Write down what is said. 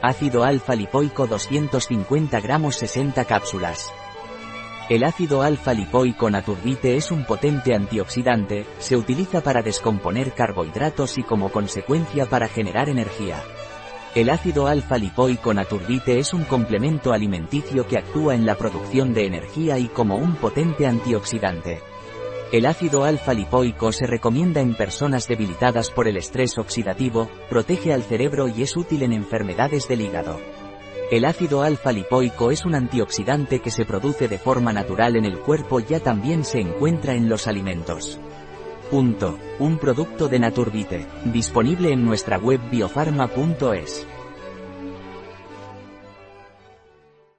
Ácido alfa lipoico 250 gramos 60 cápsulas. El ácido alfa lipoico naturbite es un potente antioxidante, se utiliza para descomponer carbohidratos y como consecuencia para generar energía. El ácido alfa lipoico naturbite es un complemento alimenticio que actúa en la producción de energía y como un potente antioxidante. El ácido alfa lipoico se recomienda en personas debilitadas por el estrés oxidativo, protege al cerebro y es útil en enfermedades del hígado. El ácido alfa lipoico es un antioxidante que se produce de forma natural en el cuerpo ya también se encuentra en los alimentos. Punto. Un producto de Naturbite, disponible en nuestra web biofarma.es.